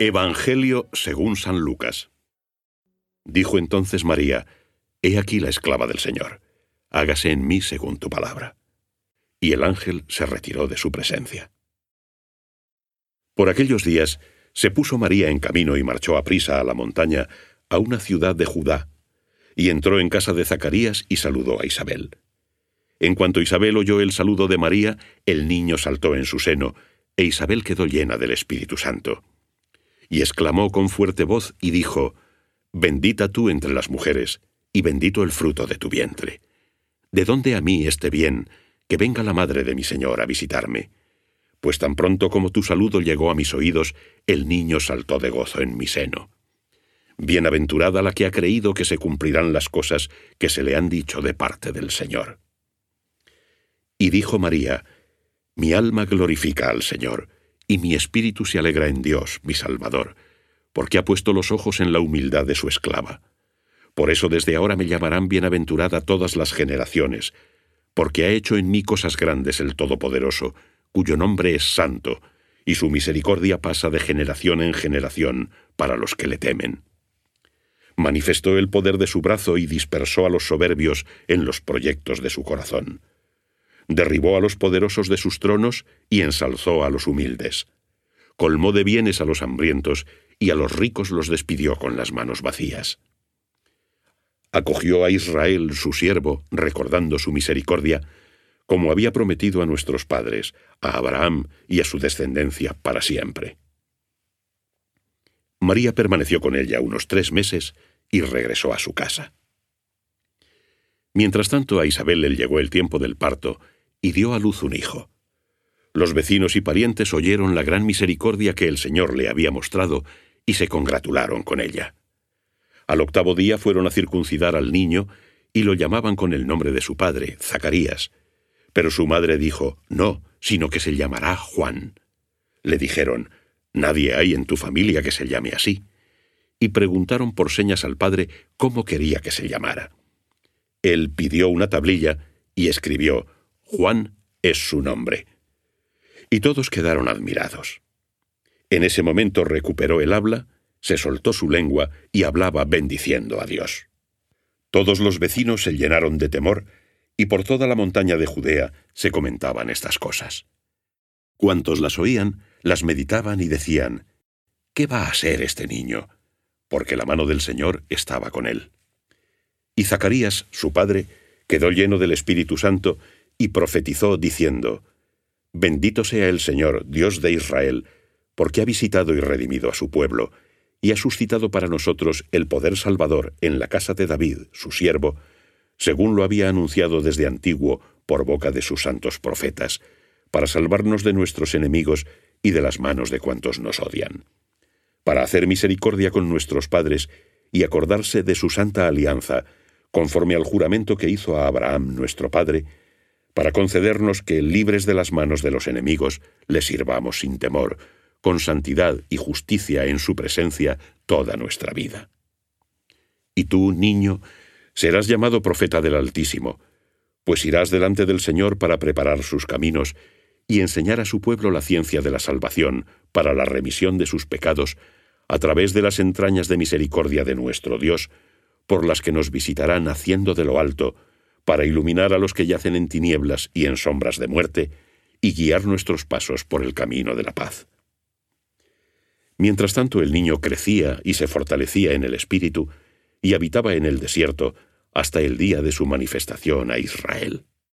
Evangelio según San Lucas. Dijo entonces María, He aquí la esclava del Señor, hágase en mí según tu palabra. Y el ángel se retiró de su presencia. Por aquellos días se puso María en camino y marchó a prisa a la montaña, a una ciudad de Judá, y entró en casa de Zacarías y saludó a Isabel. En cuanto Isabel oyó el saludo de María, el niño saltó en su seno, e Isabel quedó llena del Espíritu Santo. Y exclamó con fuerte voz y dijo, Bendita tú entre las mujeres, y bendito el fruto de tu vientre. ¿De dónde a mí este bien, que venga la madre de mi Señor a visitarme? Pues tan pronto como tu saludo llegó a mis oídos, el niño saltó de gozo en mi seno. Bienaventurada la que ha creído que se cumplirán las cosas que se le han dicho de parte del Señor. Y dijo María, Mi alma glorifica al Señor, y mi espíritu se alegra en Dios, mi Salvador, porque ha puesto los ojos en la humildad de su esclava. Por eso desde ahora me llamarán bienaventurada todas las generaciones, porque ha hecho en mí cosas grandes el Todopoderoso, cuyo nombre es santo, y su misericordia pasa de generación en generación para los que le temen. Manifestó el poder de su brazo y dispersó a los soberbios en los proyectos de su corazón derribó a los poderosos de sus tronos y ensalzó a los humildes. Colmó de bienes a los hambrientos y a los ricos los despidió con las manos vacías. Acogió a Israel, su siervo, recordando su misericordia, como había prometido a nuestros padres, a Abraham y a su descendencia para siempre. María permaneció con ella unos tres meses y regresó a su casa. Mientras tanto a Isabel le llegó el tiempo del parto y dio a luz un hijo. Los vecinos y parientes oyeron la gran misericordia que el Señor le había mostrado y se congratularon con ella. Al octavo día fueron a circuncidar al niño y lo llamaban con el nombre de su padre, Zacarías. Pero su madre dijo, no, sino que se llamará Juan. Le dijeron, nadie hay en tu familia que se llame así. Y preguntaron por señas al padre cómo quería que se llamara. Él pidió una tablilla y escribió, Juan es su nombre. Y todos quedaron admirados. En ese momento recuperó el habla, se soltó su lengua y hablaba bendiciendo a Dios. Todos los vecinos se llenaron de temor y por toda la montaña de Judea se comentaban estas cosas. Cuantos las oían, las meditaban y decían, ¿qué va a ser este niño? Porque la mano del Señor estaba con él. Y Zacarías, su padre, quedó lleno del Espíritu Santo y profetizó diciendo, Bendito sea el Señor, Dios de Israel, porque ha visitado y redimido a su pueblo, y ha suscitado para nosotros el poder salvador en la casa de David, su siervo, según lo había anunciado desde antiguo por boca de sus santos profetas, para salvarnos de nuestros enemigos y de las manos de cuantos nos odian, para hacer misericordia con nuestros padres y acordarse de su santa alianza, conforme al juramento que hizo a Abraham nuestro padre, para concedernos que, libres de las manos de los enemigos, le sirvamos sin temor, con santidad y justicia en su presencia toda nuestra vida. Y tú, niño, serás llamado profeta del Altísimo, pues irás delante del Señor para preparar sus caminos y enseñar a su pueblo la ciencia de la salvación para la remisión de sus pecados, a través de las entrañas de misericordia de nuestro Dios, por las que nos visitarán haciendo de lo alto, para iluminar a los que yacen en tinieblas y en sombras de muerte, y guiar nuestros pasos por el camino de la paz. Mientras tanto el niño crecía y se fortalecía en el espíritu, y habitaba en el desierto hasta el día de su manifestación a Israel.